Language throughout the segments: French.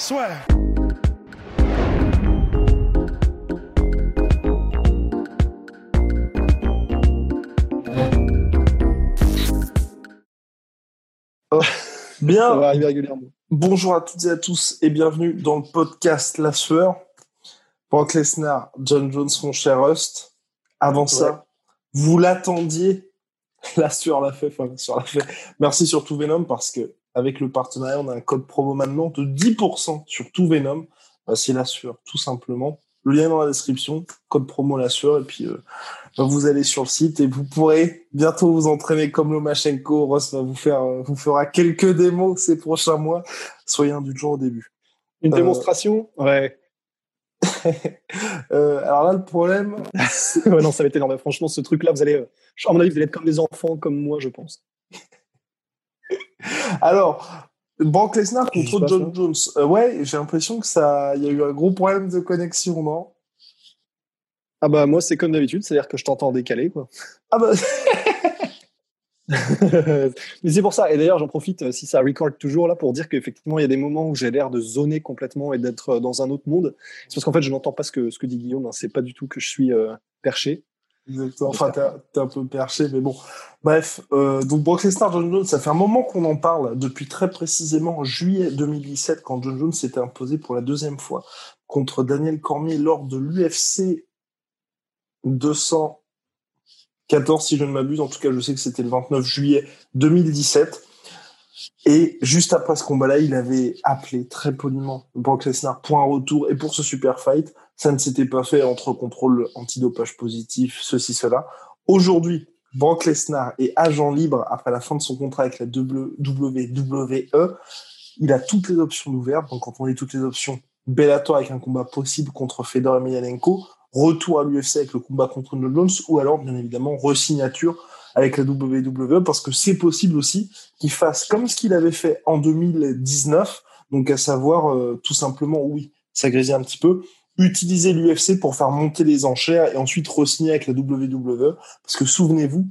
Soit. Bien. Ça va arriver régulièrement. Bonjour à toutes et à tous et bienvenue dans le podcast La Sueur. Brock Lesnar, John Jones, mon cher Rust. Avant ça, vous l'attendiez. La Sueur l'a fait, enfin, la Sueur l'a fait. Merci sur tout Venom parce que avec le partenariat, on a un code promo maintenant de 10% sur tout Venom. Euh, C'est La Sueur, tout simplement. Le lien est dans la description, code promo La Sueur et puis euh, vous allez sur le site et vous pourrez bientôt vous entraîner comme Lomachenko. Ross va vous faire, euh, vous fera quelques démos ces prochains mois. Soyez indulgents au début. Une Euh, démonstration? Ouais. Alors là, le problème, ouais, non, ça va être énorme. Franchement, ce truc-là, vous allez, à mon avis, vous allez être comme des enfants, comme moi, je pense. alors, Brock Lesnar contre John Jones. Euh, ouais, j'ai l'impression que ça, il y a eu un gros problème de connexion, non? Ah bah, moi, c'est comme d'habitude, c'est-à-dire que je t'entends en décalé, quoi. Ah bah, Mais c'est pour ça. Et d'ailleurs, j'en profite, euh, si ça record toujours, là, pour dire qu'effectivement, il y a des moments où j'ai l'air de zoner complètement et d'être euh, dans un autre monde. C'est parce qu'en fait, je n'entends pas ce que, ce que dit Guillaume. hein. C'est pas du tout que je suis euh, perché. Exactement. Enfin, t'es un peu perché, mais bon. Bref, euh, donc Brock Lesnar, John Jones, ça fait un moment qu'on en parle, depuis très précisément en juillet 2017, quand John Jones s'était imposé pour la deuxième fois contre Daniel Cormier lors de l'UFC 214, si je ne m'abuse. En tout cas, je sais que c'était le 29 juillet 2017. Et juste après ce combat-là, il avait appelé très poliment Brock Lesnar pour un retour et pour ce super fight. Ça ne s'était pas fait entre contrôle antidopage positif, ceci, cela. Aujourd'hui, Brock Lesnar est agent libre après la fin de son contrat avec la WWE. Il a toutes les options ouvertes. Donc, quand on dit toutes les options, Bellator avec un combat possible contre Fedor Emelianenko, retour à l'UFC avec le combat contre John Jones, ou alors, bien évidemment, resignature avec la WWE, parce que c'est possible aussi qu'il fasse comme ce qu'il avait fait en 2019, donc à savoir, euh, tout simplement, oui, grésille un petit peu, utiliser l'UFC pour faire monter les enchères et ensuite re-signer avec la WWE. Parce que souvenez-vous,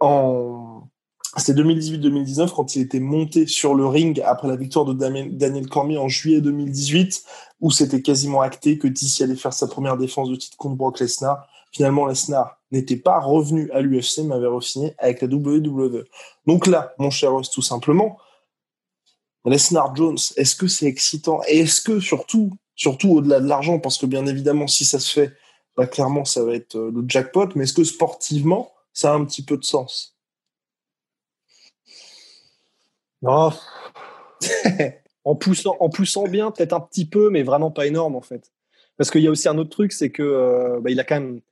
en c'était 2018-2019 quand il était monté sur le ring après la victoire de Daniel Cormier en juillet 2018, où c'était quasiment acté que DC allait faire sa première défense de titre contre Brock Lesnar. Finalement, Lesnar n'était pas revenu à l'UFC, mais avait re-signé avec la WWE. Donc là, mon cher Ross, tout simplement, Lesnar Jones, est-ce que c'est excitant? Et est-ce que surtout, surtout au-delà de l'argent, parce que bien évidemment, si ça se fait, bah, clairement, ça va être euh, le jackpot, mais est-ce que sportivement, ça a un petit peu de sens? Non. en, poussant, en poussant bien, peut-être un petit peu, mais vraiment pas énorme, en fait. Parce qu'il y a aussi un autre truc, c'est que euh, bah, il a quand même.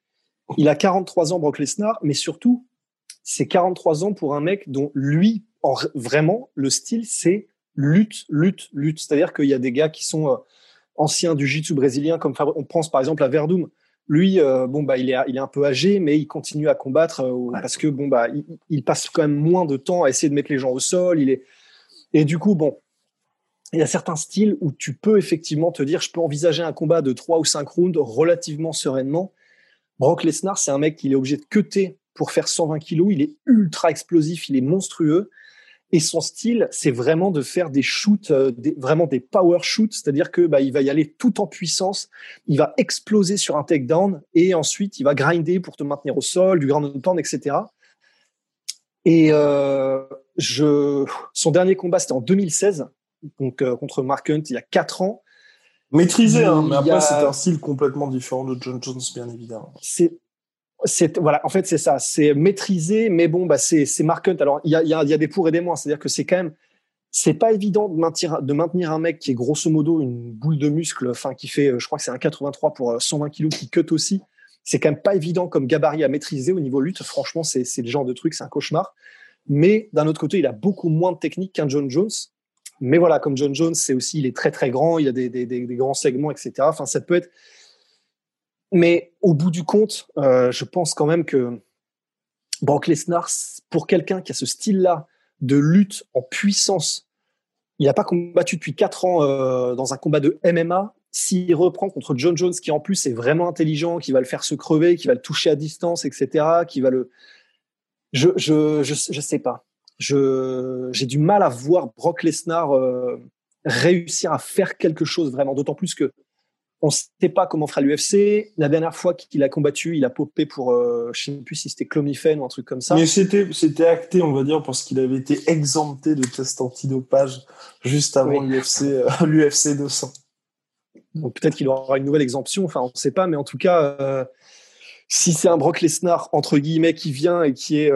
Il a 43 ans, Brock Lesnar, mais surtout, c'est 43 ans pour un mec dont lui, en, vraiment, le style, c'est lutte, lutte, lutte. C'est-à-dire qu'il y a des gars qui sont euh, anciens du jiu-jitsu brésilien, comme Fabri- on pense par exemple à Verdum. Lui, euh, bon bah, il est, il est un peu âgé, mais il continue à combattre euh, parce que bon bah, il, il passe quand même moins de temps à essayer de mettre les gens au sol. Il est et du coup, bon, il y a certains styles où tu peux effectivement te dire, je peux envisager un combat de 3 ou 5 rounds relativement sereinement. Brock Lesnar, c'est un mec qui est obligé de cutter pour faire 120 kilos. Il est ultra explosif, il est monstrueux. Et son style, c'est vraiment de faire des shoots, euh, des, vraiment des power shoots, c'est-à-dire que bah, il va y aller tout en puissance, il va exploser sur un takedown et ensuite il va grinder pour te maintenir au sol, du ground and pound, etc. Et euh, je, son dernier combat, c'était en 2016, donc euh, contre Mark Hunt, il y a 4 ans. Maîtrisé, hein, mais après, a- c'est un style complètement différent de John Jones, bien évidemment. C'est c'est voilà en fait c'est ça. C'est maîtrisé mais bon bah c'est c'est Mark alors il y a, y, a, y a des pour et des moins. C'est à dire que c'est quand même c'est pas évident de maintenir de maintenir un mec qui est grosso modo une boule de muscle enfin qui fait euh, je crois que c'est un 83 pour euh, 120 kilos qui cut aussi. C'est quand même pas évident comme gabarit à maîtriser au niveau lutte. Franchement c'est le genre de truc c'est un cauchemar. Mais d'un autre côté il a beaucoup moins de technique qu'un John Jones. Mais voilà, comme John Jones, c'est aussi, il est très très grand, il a des, des, des, grands segments, etc. Enfin, ça peut être. Mais au bout du compte, euh, je pense quand même que Brock Lesnar, pour quelqu'un qui a ce style-là de lutte en puissance, il n'a pas combattu depuis 4 ans euh, dans un combat de MMA. S'il reprend contre John Jones, qui en plus est vraiment intelligent, qui va le faire se crever, qui va le toucher à distance, etc., qui va le. Je, je, je, je sais pas j'ai du mal à voir Brock Lesnar euh, réussir à faire quelque chose vraiment. D'autant plus que on ne sait pas comment fera l'UFC. La dernière fois qu'il a combattu, il a popé pour, euh, je ne sais plus si c'était Clomifen ou un truc comme ça. Mais c'était, c'était acté, on va dire, parce qu'il avait été exempté de test antidopage juste avant l'UFC, euh, l'UFC 200. Donc peut-être qu'il aura une nouvelle exemption, enfin on ne sait pas, mais en tout cas, si c'est un Brock Lesnar entre guillemets qui vient et qui est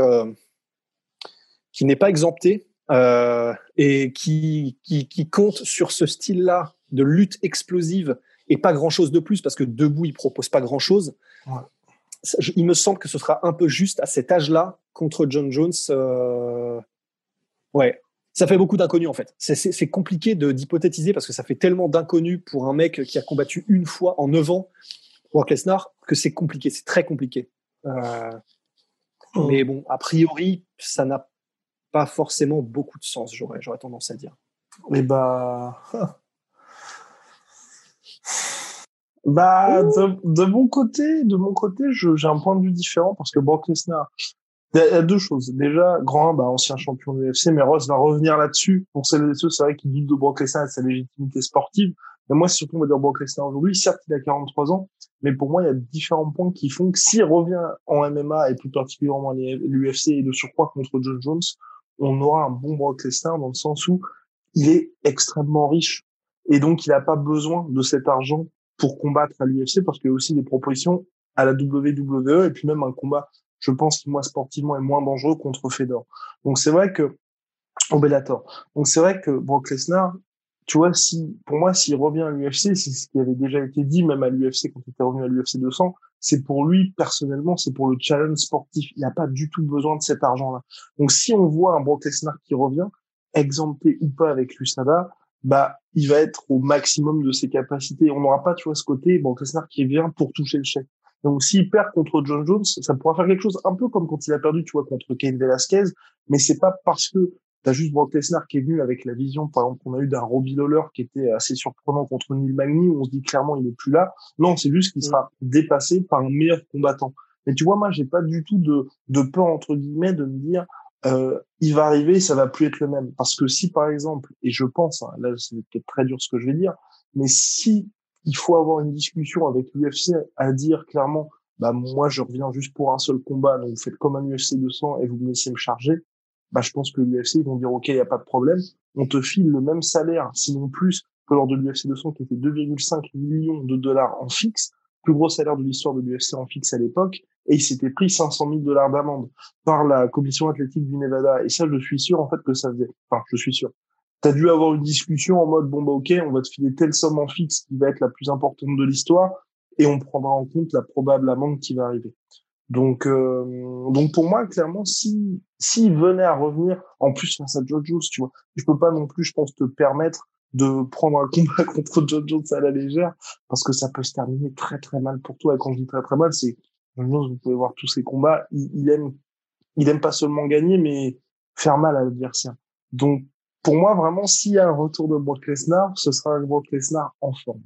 qui n'est pas exempté euh, et qui, qui, qui, compte sur ce style-là de lutte explosive et pas grand-chose de plus parce que debout il propose pas grand-chose. Il me semble que ce sera un peu juste à cet âge-là contre John Jones. Euh... Ouais, ça fait beaucoup d'inconnus en fait. C'est compliqué d'hypothétiser parce que ça fait tellement d'inconnus pour un mec qui a combattu une fois en 9 ans, Brock Lesnar, que c'est compliqué, c'est très compliqué. Euh... Oh. Mais bon, a priori, ça n'a pas forcément beaucoup de sens, j'aurais, j'aurais tendance à dire. Mais bah. Bah, de, de, mon côté, de mon côté, j'ai un point de vue différent parce que Brock Lesnar, il y, a deux choses. Déjà, grand, bah, ancien champion de l'UFC, mais Ross va revenir là-dessus. Pour celles et ceux, c'est vrai qu'il doutent de Brock Lesnar et sa légitimité sportive. Mais moi, surtout, on va dire Brock Lesnar aujourd'hui. Certes, il a 43 ans, mais pour moi, il y a différents points qui font que s'il revient en MMA et plus particulièrement l'UFC et de surcroît contre John Jones, on aura un bon Brock Lesnar dans le sens où il est extrêmement riche et donc il n'a pas besoin de cet argent pour combattre à l'UFC parce qu'il y a aussi des propositions à la WWE et puis même un combat, je pense, qui moi sportivement est moins dangereux contre Fedor. Donc c'est vrai que au Bellator. Donc c'est vrai que Brock Lesnar, tu vois, si pour moi s'il revient à l'UFC, c'est ce qui avait déjà été dit même à l'UFC quand il était revenu à l'UFC 200, c'est pour lui personnellement, c'est pour le challenge sportif. Il n'a pas du tout besoin de cet argent-là. Donc si on voit un Brock Lesnar qui revient, exempté ou pas avec l'USADA, bah il va être au maximum de ses capacités. On n'aura pas, tu vois, ce côté Lesnar qui vient pour toucher le chèque. Donc s'il perd contre John Jones, ça pourra faire quelque chose un peu comme quand il a perdu, tu vois, contre Cain Velasquez, mais c'est pas parce que T'as juste Brock Lesnar qui est venu avec la vision, par exemple, qu'on a eu d'un Robbie Lawler qui était assez surprenant contre Neil Magny, où on se dit clairement il est plus là. Non, c'est juste qu'il sera dépassé par un meilleur combattant. Mais tu vois, moi, j'ai pas du tout de, de peur entre guillemets de me dire euh, il va arriver, ça va plus être le même. Parce que si par exemple, et je pense, hein, là c'est peut-être très dur ce que je vais dire, mais si il faut avoir une discussion avec l'UFC à dire clairement, bah moi je reviens juste pour un seul combat, donc vous faites comme un UFC 200 et vous me laissez me charger bah, je pense que l'UFC, ils vont dire, OK, il n'y a pas de problème. On te file le même salaire, sinon plus, que lors de l'UFC 200, qui était 2,5 millions de dollars en fixe, plus gros salaire de l'histoire de l'UFC en fixe à l'époque, et il s'était pris 500 000 dollars d'amende par la commission athlétique du Nevada. Et ça, je suis sûr, en fait, que ça faisait. Enfin, je suis sûr. Tu as dû avoir une discussion en mode, bon, bah, OK, on va te filer telle somme en fixe qui va être la plus importante de l'histoire, et on prendra en compte la probable amende qui va arriver. Donc, euh, donc pour moi, clairement, si s'il venait à revenir, en plus face à Joe Jones, tu vois, je peux pas non plus, je pense, te permettre de prendre un combat contre Joe Jones à la légère, parce que ça peut se terminer très très mal pour toi. Et quand je dis très très mal, c'est vous pouvez voir tous ses combats, il, il, aime, il aime pas seulement gagner, mais faire mal à l'adversaire. Donc, pour moi, vraiment, s'il y a un retour de Brock Lesnar, ce sera un Brock Lesnar en forme.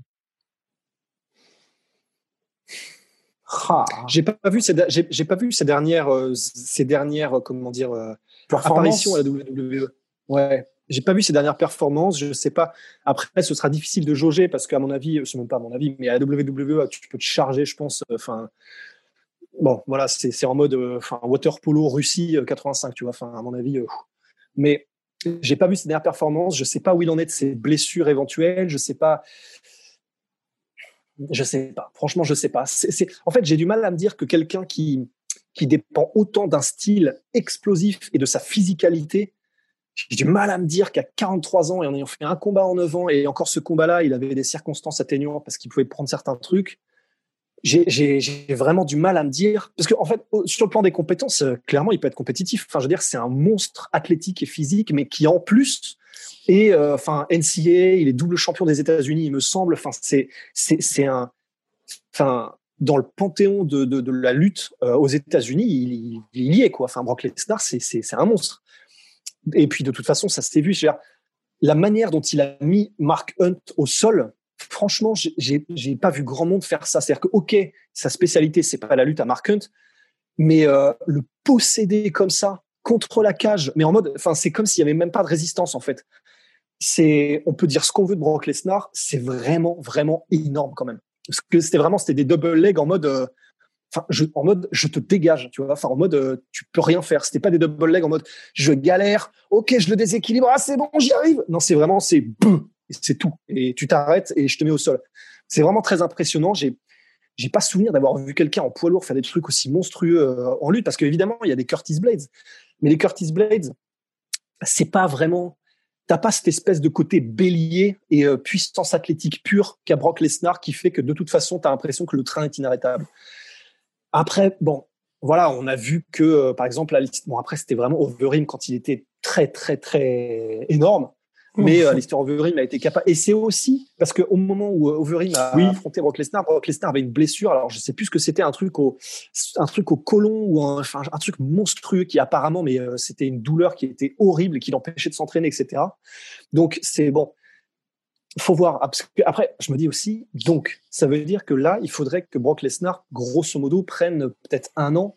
J'ai pas vu ces j'ai pas vu ces dernières euh, ces dernières euh, comment dire euh, apparitions à la WWE. Ouais, j'ai pas vu ces dernières performances. Je sais pas. Après, ce sera difficile de jauger parce qu'à mon avis, c'est même pas à mon avis, mais à la WWE, tu peux te charger, je pense. Enfin, bon, voilà, c'est en mode enfin water polo Russie 85, tu vois. À mon avis, mais j'ai pas vu ces dernières performances. Je sais pas où il en est de ses blessures éventuelles. Je sais pas. Je sais pas. Franchement, je sais pas. En fait, j'ai du mal à me dire que quelqu'un qui, qui dépend autant d'un style explosif et de sa physicalité, j'ai du mal à me dire qu'à 43 ans et en ayant fait un combat en 9 ans et encore ce combat-là, il avait des circonstances atténuantes parce qu'il pouvait prendre certains trucs. J'ai vraiment du mal à me dire parce qu'en en fait, sur le plan des compétences, euh, clairement, il peut être compétitif. Enfin, je veux dire, c'est un monstre athlétique et physique, mais qui en plus Et enfin NCA, il est double champion des États-Unis, il me semble. Enfin c'est c'est un enfin dans le panthéon de, de, la lutte aux États-Unis, il, il, y est quoi. Enfin Brock Lesnar, c'est c'est un monstre. Et puis de toute façon, ça s'est vu. la manière dont il a mis Mark Hunt au sol, franchement, j'ai pas vu grand monde faire ça. C'est-à-dire que, ok, sa spécialité, c'est pas la lutte à Mark Hunt, mais euh, le posséder comme ça contre la cage, mais en mode, enfin, c'est comme s'il y avait même pas de résistance en fait. C'est, on peut dire ce qu'on veut de Brock Lesnar, c'est vraiment, vraiment énorme quand même. Parce que c'était vraiment, c'était des double legs en mode, euh, enfin, je, en mode, je te dégage, tu vois, enfin, en mode, euh, tu peux rien faire. C'était pas des double legs en mode, je galère, ok, je le déséquilibre, ah, c'est bon, j'y arrive. Non, c'est vraiment, c'est c'est tout. Et tu t'arrêtes et je te mets au sol. C'est vraiment très impressionnant. J'ai, j'ai pas souvenir d'avoir vu quelqu'un en poids lourd faire des trucs aussi monstrueux euh, en lutte, parce qu'évidemment, il y a des Curtis Blades. Mais les Curtis Blades, c'est pas vraiment, t'as pas cette espèce de côté bélier et euh, puissance athlétique pure qu'a Brock Lesnar qui fait que de toute façon, tu as l'impression que le train est inarrêtable. Après, bon, voilà, on a vu que, euh, par exemple, bon, après, c'était vraiment Overeem quand il était très, très, très énorme. Mais euh, l'histoire Overeem a été capable. Et c'est aussi parce qu'au moment où euh, Overeem a affronté Brock Lesnar, Brock Lesnar avait une blessure. Alors je sais plus ce que c'était, un truc au, un truc au côlon ou un, enfin, un truc monstrueux qui apparemment, mais euh, c'était une douleur qui était horrible et qui l'empêchait de s'entraîner, etc. Donc c'est bon. Faut voir. Après, je me dis aussi, donc, ça veut dire que là, il faudrait que Brock Lesnar, grosso modo, prenne peut-être un an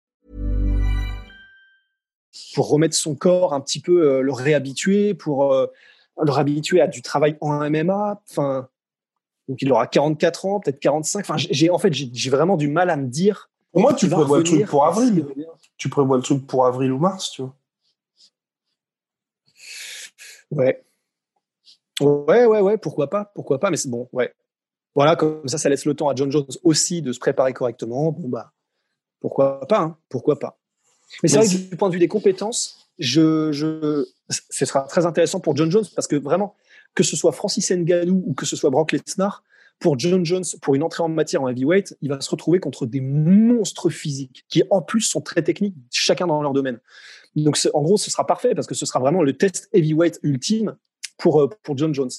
Pour remettre son corps un petit peu, euh, le réhabituer, pour euh, le réhabituer à du travail en MMA. Enfin, donc il aura 44 ans, peut-être 45. Enfin, j'ai en fait j'ai vraiment du mal à me dire. Pour moi, tu prévois le truc pour avril. Tu prévois le truc pour avril ou mars, tu vois. Ouais. Ouais, ouais, ouais, pourquoi pas, pourquoi pas, mais c'est bon, ouais. Voilà, comme ça, ça laisse le temps à John Jones aussi de se préparer correctement. Bon, bah, pourquoi pas, hein, pourquoi pas. Mais c'est vrai que du point de vue des compétences, je, je, ce sera très intéressant pour John Jones parce que vraiment, que ce soit Francis Ngannou ou que ce soit Brock Lesnar, pour John Jones, pour une entrée en matière en heavyweight, il va se retrouver contre des monstres physiques qui, en plus, sont très techniques, chacun dans leur domaine. Donc, en gros, ce sera parfait parce que ce sera vraiment le test heavyweight ultime pour, euh, pour John Jones.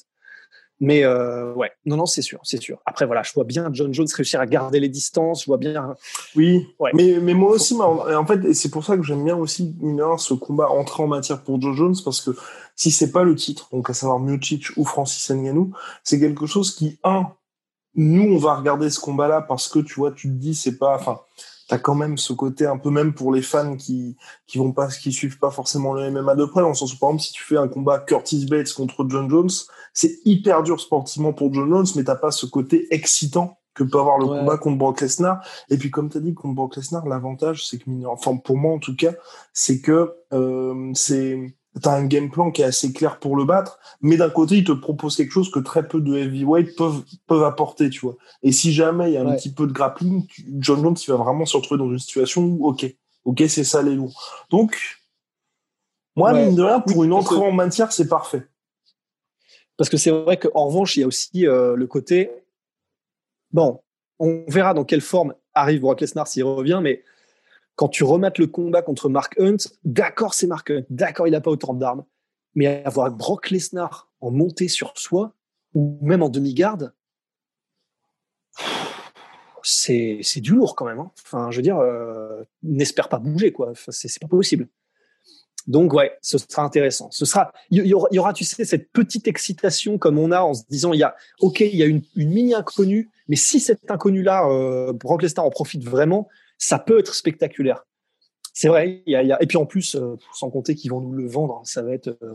Mais euh, ouais, non, non, c'est sûr, c'est sûr. Après, voilà, je vois bien John Jones réussir à garder les distances. Je vois bien. Oui, ouais. mais, mais moi aussi, en fait, c'est pour ça que j'aime bien aussi ce combat entrer en matière pour John Jones parce que si c'est pas le titre, donc à savoir Miocic ou Francis Ngannou, c'est quelque chose qui un, nous on va regarder ce combat-là parce que tu vois, tu te dis c'est pas, enfin, t'as quand même ce côté un peu même pour les fans qui qui vont pas, qui suivent pas forcément le MMA de près. En sens où par exemple, si tu fais un combat Curtis Bates contre John Jones c'est hyper dur sportivement pour John Jones, mais t'as pas ce côté excitant que peut avoir le combat contre Brock Lesnar. Et puis, comme tu as dit, contre Brock Lesnar, l'avantage, c'est que, enfin, pour moi en tout cas, c'est que euh, c'est t'as un game plan qui est assez clair pour le battre, mais d'un côté, il te propose quelque chose que très peu de heavyweight peuvent peuvent apporter, tu vois. Et si jamais il y a un petit peu de grappling, John Jones, il va vraiment se retrouver dans une situation où, ok, ok, c'est ça les lourds. Donc, moi, mine de rien, pour une entrée en matière, c'est parfait. Parce que c'est vrai qu'en revanche, il y a aussi euh, le côté. Bon, on verra dans quelle forme arrive Brock Lesnar s'il revient, mais quand tu remates le combat contre Mark Hunt, d'accord, c'est Mark Hunt, d'accord, il n'a pas autant d'armes, mais avoir Brock Lesnar en montée sur soi, ou même en demi-garde, c'est du lourd quand même. Hein. Enfin, je veux dire, euh, n'espère pas bouger, quoi. c'est pas possible. Donc ouais, ce sera intéressant. Ce sera, il y, aura, tu sais, cette petite excitation comme on a en se disant, il y a, ok, il y a une, mini inconnue, mais si cet inconnu-là, euh, Brock Lesnar en profite vraiment, ça peut être spectaculaire. C'est vrai. Il y a, et puis en plus, euh, sans compter qu'ils vont nous le vendre, ça va être, euh,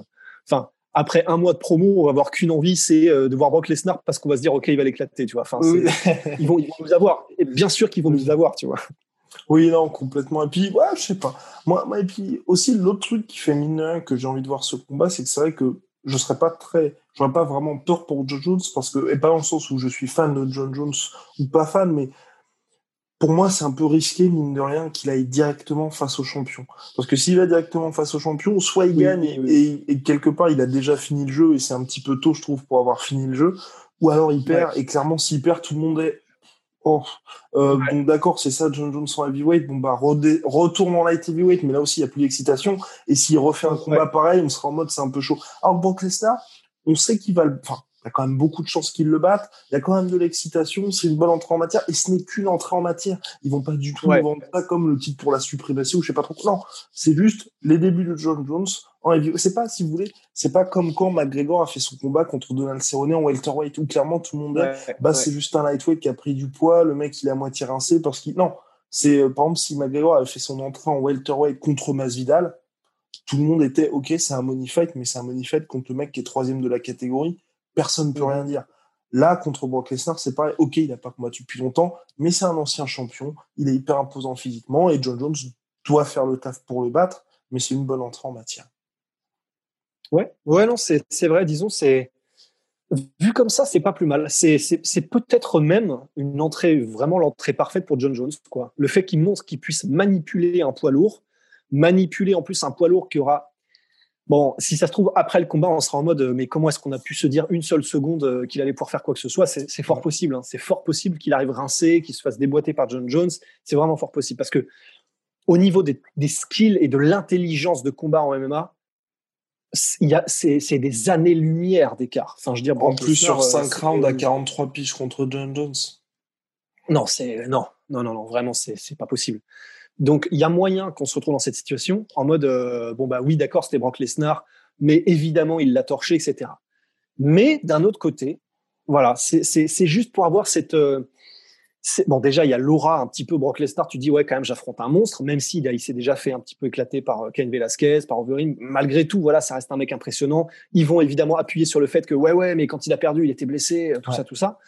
enfin. après un mois de promo, on va avoir qu'une envie, c'est euh, de voir Brock Lesnar parce qu'on va se dire ok, il va l'éclater, tu vois. Enfin, ils, vont, ils vont nous avoir. Et bien sûr qu'ils vont nous avoir, tu vois. Oui, non, complètement. Et puis, ouais, je sais pas. Moi, moi et puis aussi, l'autre truc qui fait mine que j'ai envie de voir ce combat, c'est que c'est vrai que je serais pas très, j'aurais pas vraiment peur pour John Jones parce que, et pas dans le sens où je suis fan de John Jones ou pas fan, mais pour moi, c'est un peu risqué, mine de rien, qu'il aille directement face au champion. Parce que s'il va directement face au champion, soit il gagne Et, quelque part, il a déjà fini le jeu et c'est un petit peu tôt, je trouve, pour avoir fini le jeu. Ou alors il perd et clairement, s'il perd, tout le monde est Oh, euh, bon d'accord, c'est ça, John Jones en heavyweight. Bon bah retourne en light heavyweight, mais là aussi il y a plus d'excitation. Et s'il refait un combat pareil, on sera en mode c'est un peu chaud. Alors Brock Lesnar, on sait qu'il va, le... enfin il y a quand même beaucoup de chances qu'ils le battent. Il y a quand même de l'excitation. C'est une bonne entrée en matière. Et ce n'est qu'une entrée en matière. Ils vont pas du tout vendre ça comme le titre pour la suprématie ou je sais pas trop. Non, c'est juste les débuts de John Jones C'est pas, si vous voulez, c'est pas comme quand McGregor a fait son combat contre Donald Cerrone en welterweight où clairement tout le monde est, bah c'est juste un lightweight qui a pris du poids. Le mec il est à moitié rincé parce qu'il, non. C'est, euh, par exemple, si McGregor avait fait son entrée en welterweight contre Masvidal, tout le monde était, ok, c'est un money fight, mais c'est un money fight contre le mec qui est troisième de la catégorie personne ne peut rien dire. Là, contre Brock Lesnar, c'est pareil. Ok, il n'a pas combattu depuis longtemps, mais c'est un ancien champion. Il est hyper imposant physiquement et John Jones doit faire le taf pour le battre, mais c'est une bonne entrée en matière. Ouais, ouais, non, c'est vrai. Disons, c'est vu comme ça, c'est pas plus mal. C'est peut-être même une entrée, vraiment l'entrée parfaite pour John Jones. Quoi. Le fait qu'il montre qu'il puisse manipuler un poids lourd, manipuler en plus un poids lourd qui aura Bon, si ça se trouve, après le combat, on sera en mode, mais comment est-ce qu'on a pu se dire une seule seconde euh, qu'il allait pouvoir faire quoi que ce soit? C'est fort possible. Hein. C'est fort possible qu'il arrive rincé, qu'il se fasse déboîter par John Jones. C'est vraiment fort possible. Parce que au niveau des, skills et de l'intelligence de combat en MMA, c'est des années-lumière d'écart. Enfin, je veux dire, en plus, sur 5 euh, rounds à 43 piches contre John Jones. Non, c'est non, non, non, non, vraiment, c'est pas possible. Donc, il y a moyen qu'on se retrouve dans cette situation en mode, euh, bon, bah oui, d'accord, c'était Brock Lesnar, mais évidemment, il l'a torché, etc. Mais d'un autre côté, voilà, c'est juste pour avoir cette. Euh, bon, déjà, il y a l'aura un petit peu Brock Lesnar. Tu dis, ouais, quand même, j'affronte un monstre, même s'il il s'est déjà fait un petit peu éclater par euh, Ken Velasquez, par Overeem. Malgré tout, voilà, ça reste un mec impressionnant. Ils vont évidemment appuyer sur le fait que, ouais, ouais, mais quand il a perdu, il était blessé, tout ça, tout ça.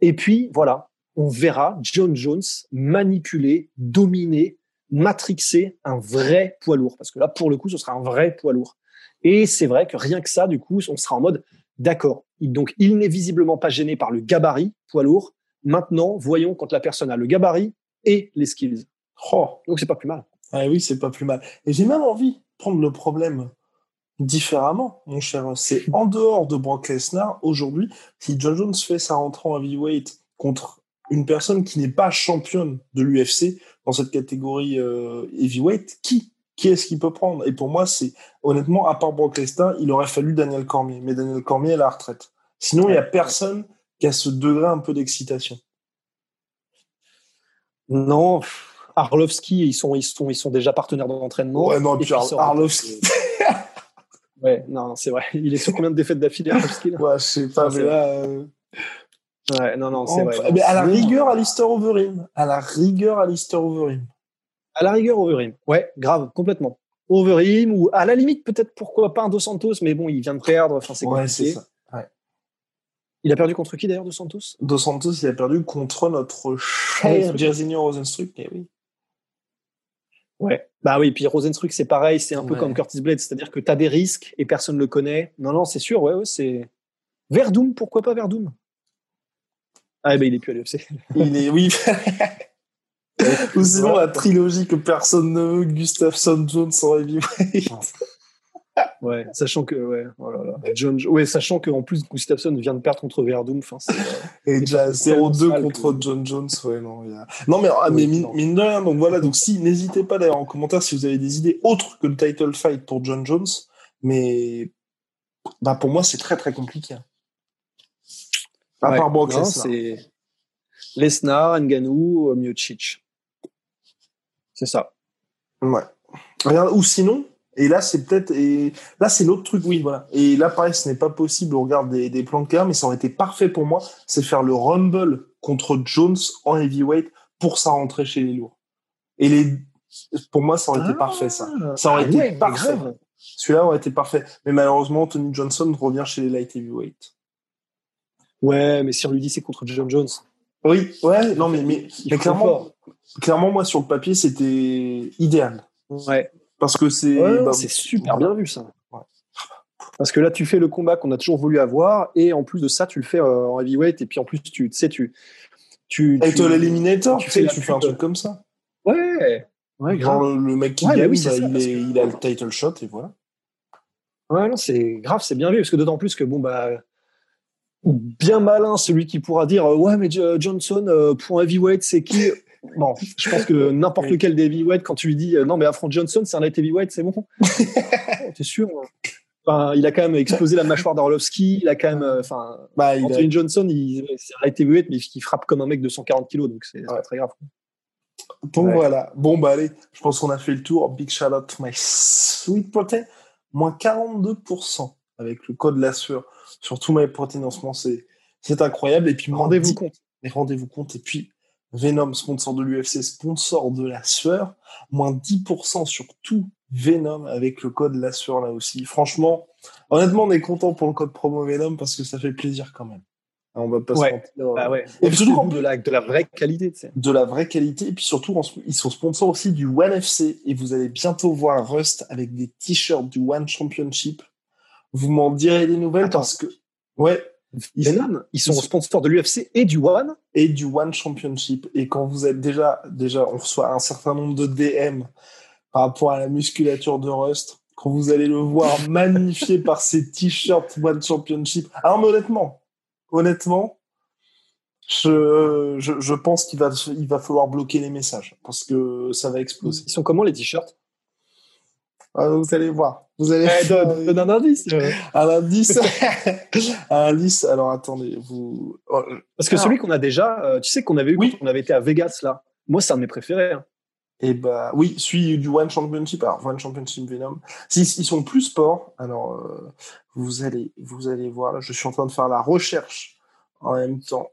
Et puis, voilà, on verra John Jones manipuler, dominer, matrixer un vrai poids lourd. Parce que là, pour le coup, ce sera un vrai poids lourd. Et c'est vrai que rien que ça, du coup, on sera en mode d'accord. Donc, il n'est visiblement pas gêné par le gabarit poids lourd. Maintenant, voyons quand la personne a le gabarit et les skills. Oh. Donc, c'est pas plus mal. Ah oui, c'est pas plus mal. Et j'ai même envie de prendre le problème différemment, mon cher. C'est en dehors de Brock Lesnar, aujourd'hui, si John Jones fait sa rentrée en heavyweight contre une personne qui n'est pas championne de l'UFC dans cette catégorie euh, heavyweight, qui qui est-ce qu'il peut prendre? Et pour moi, c'est honnêtement, à part Brock Lesnar, il aurait fallu Daniel Cormier. Mais Daniel Cormier est à la retraite. Sinon, il n'y a personne qui a ce degré un peu d'excitation. Non, Arlovski, ils sont, ils sont, ils sont déjà partenaires d'entraînement. Ouais, non, puis Arlovski. ouais, non, c'est vrai. Il est sur combien de défaites d'affilée, Arlovski Ouais, je sais pas, mais là. Euh, Ouais, non, non, c'est vrai. Mais à la rigueur, Alistair Overeem. À la rigueur, Alistair Overeem. À la rigueur, Overeem. Ouais, grave, complètement. Overeem, ou à la limite, peut-être pourquoi pas un Dos Santos, mais bon, il vient de perdre. Enfin, c'est ouais, c'est ça. Ouais. Il a perdu contre qui d'ailleurs, Dos Santos? Dos Santos, il a perdu contre notre cher Jairzinho Rosenstruck, eh oui. Ouais, bah oui, puis Rosenstruck, c'est pareil, c'est un peu comme Curtis Blade, c'est-à-dire que tu as des risques et personne ne le connaît. Non, non, c'est sûr, ouais, ouais c'est. Verdoum, pourquoi pas Verdoum ah, ben il est plus à l'UFC. il est, oui. Ou sinon, la trilogie que personne ne veut, Gustafsson, Jones en heavyweight. ouais, sachant que, ouais, oh John, ouais, sachant qu'en plus, Gustafsson vient de perdre contre Verdum. Enfin, euh, Et déjà 0-2 contre John Jones, ouais, non, y a... non, mais, ah, mais mine, de rien, donc voilà, donc si, n'hésitez pas d'ailleurs en commentaire si vous avez des idées autres que le title fight pour John Jones, mais, bah, pour moi, c'est très très compliqué. Hein. À part Brock Lesnar. C'est Lesnar, Nganou, Miocic. C'est ça. Ouais. Regarde, ou sinon, et là, c'est peut-être, et là, c'est l'autre truc, oui, voilà. Et là, pareil, ce n'est pas possible, on regarde des, des plans de cas, mais ça aurait été parfait pour moi, c'est faire le Rumble contre Jones en heavyweight pour sa rentrée chez les lourds. Et les, pour moi, ça aurait été parfait, ça. Ça aurait ah été parfait. Celui-là aurait été parfait. Mais malheureusement, Tony Johnson revient chez les light heavyweight. Ouais, mais si on lui dit c'est contre John Jones. Oui, ouais, non, mais, mais, clairement, clairement, moi, sur le papier, c'était idéal. Ouais. Parce que c'est. Ouais, bah, c'est super bien vu ça. Parce que là, tu fais le combat qu'on a toujours voulu avoir, et en plus de ça, tu le fais euh, en heavyweight, et puis en plus, tu tu sais, tu. tu, tu Title Eliminator, tu tu, fais sais, tu fais un truc comme ça. Ouais, ouais, Genre, grave. le, le mec qui Ouais, bah gagne, oui, c'est bah, ça, il, parce est- que- il a le title shot, et voilà. Ouais, non, c'est grave, c'est bien vu, parce que d'autant plus que, bon, bah. Bien malin, celui qui pourra dire euh, Ouais, mais Jo- Johnson, euh, pour un heavyweight, c'est qui? Bon, je pense que n'importe lequel des heavyweights, quand tu lui dis euh, Non, mais affronte Johnson, c'est un light heavyweight, c'est bon? Oh, T'es sûr hein? Enfin, il a quand même explosé la mâchoire d'Arlovski, il a quand même. euh, Enfin, Bah, il a- Johnson, c'est un light heavyweight, mais il frappe comme un mec de 140 kilos, donc c'est Ouais. pas très grave. Ouais. voilà. Bon, bah allez, je pense qu'on a fait le tour. Big shout out to my sweet protein. Moins 42% avec le code la sueur sur tout my protein en ce moment. C'est, incroyable. Et puis, Rendez-vous 10 compte. Et rendez-vous compte. Et puis, Venom, sponsor de l'UFC, sponsor de la sueur. Moins 10% sur tout Venom avec le code la sueur là aussi. Franchement, honnêtement, on est content pour le code promo Venom parce que ça fait plaisir quand même. On va pas Ouais. se mentir. Bah ouais. Et puis surtout de la, de la vraie qualité, de la vraie qualité. Et puis surtout, ils sont sponsors aussi du One FC. Et vous allez bientôt voir Rust avec des t-shirts du One Championship. Vous m'en direz des nouvelles Attends. parce que, ouais, ils- Venom, ils sont ils sont- sponsors de l'UFC et du One. et du One Championship. Et quand vous êtes déjà, déjà, on reçoit un certain nombre de DM par rapport à la musculature de Rust. Quand vous allez le voir magnifié par ses t-shirts One Championship. Alors, mais honnêtement, honnêtement, je, je, je pense qu'il va, il va falloir bloquer les messages parce que ça va exploser. Ils sont comment les t-shirts? Ah, vous allez voir. Vous allez Eh, donne, donne un indice. euh. un indice. un indice. Alors attendez, vous. oh, Parce que Ah. celui qu'on a déjà, euh, tu sais qu'on avait eu Oui. quand on avait été à Vegas là. Moi, c'est un de mes préférés. hein. Et bah oui, celui du One Championship. Alors One Championship Venom. Ils sont plus sport. Alors euh, vous allez, vous allez voir. Là, je suis en train de faire la recherche en même temps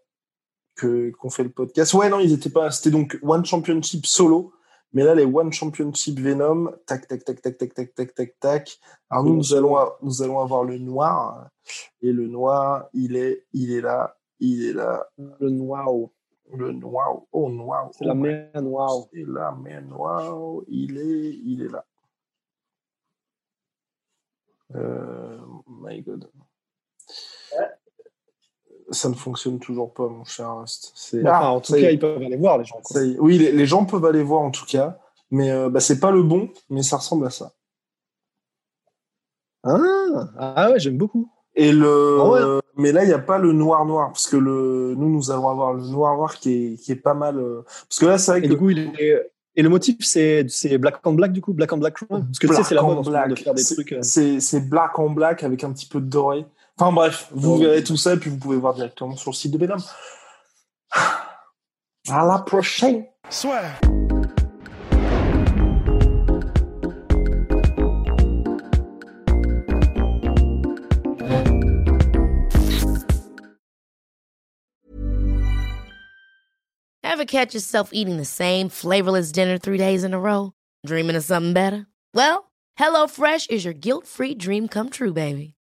que qu'on fait le podcast. Ouais, non, ils étaient pas. C'était donc One Championship solo. Mais là, les One Championship Venom, tac, tac, tac, tac, tac, tac, tac, tac, tac. Alors nous, nous allons, nous allons avoir le noir. Et le noir, il est, il est là, il est là. Le noir, Le noir, oh noir, c'est la oh, mer noire. et là, mais noir, il est, il est là. Euh, my God. Ça ne fonctionne toujours pas, mon cher Rust. C'est- Enfin, Ah, en tout ça cas, est, ils peuvent aller voir les gens. quoi. est. Oui, les, les gens peuvent aller voir en tout cas, mais euh, bah, c'est pas le bon, mais ça ressemble à ça. Ah, ah ouais, j'aime beaucoup. Et le, Ah ouais. mais là, il n'y a pas le noir noir, parce que le, nous, nous allons avoir le noir noir qui est, qui est pas mal. euh, Parce que là, c'est vrai Et que du coup, il est... Et le motif, c'est black on black, du coup, black on black. Parce que tu sais, c'est la mode on de faire des trucs. euh, C'est c'est black en black avec un petit peu de doré. Enfin bref, vous Ouais. verrez tout ça et puis vous pouvez voir directement sur le site de Venom. À la prochaine. Swear. Ever catch yourself eating the same flavorless dinner three days in a row? Dreaming of something better? Well, HelloFresh is your guilt free dream come true, baby.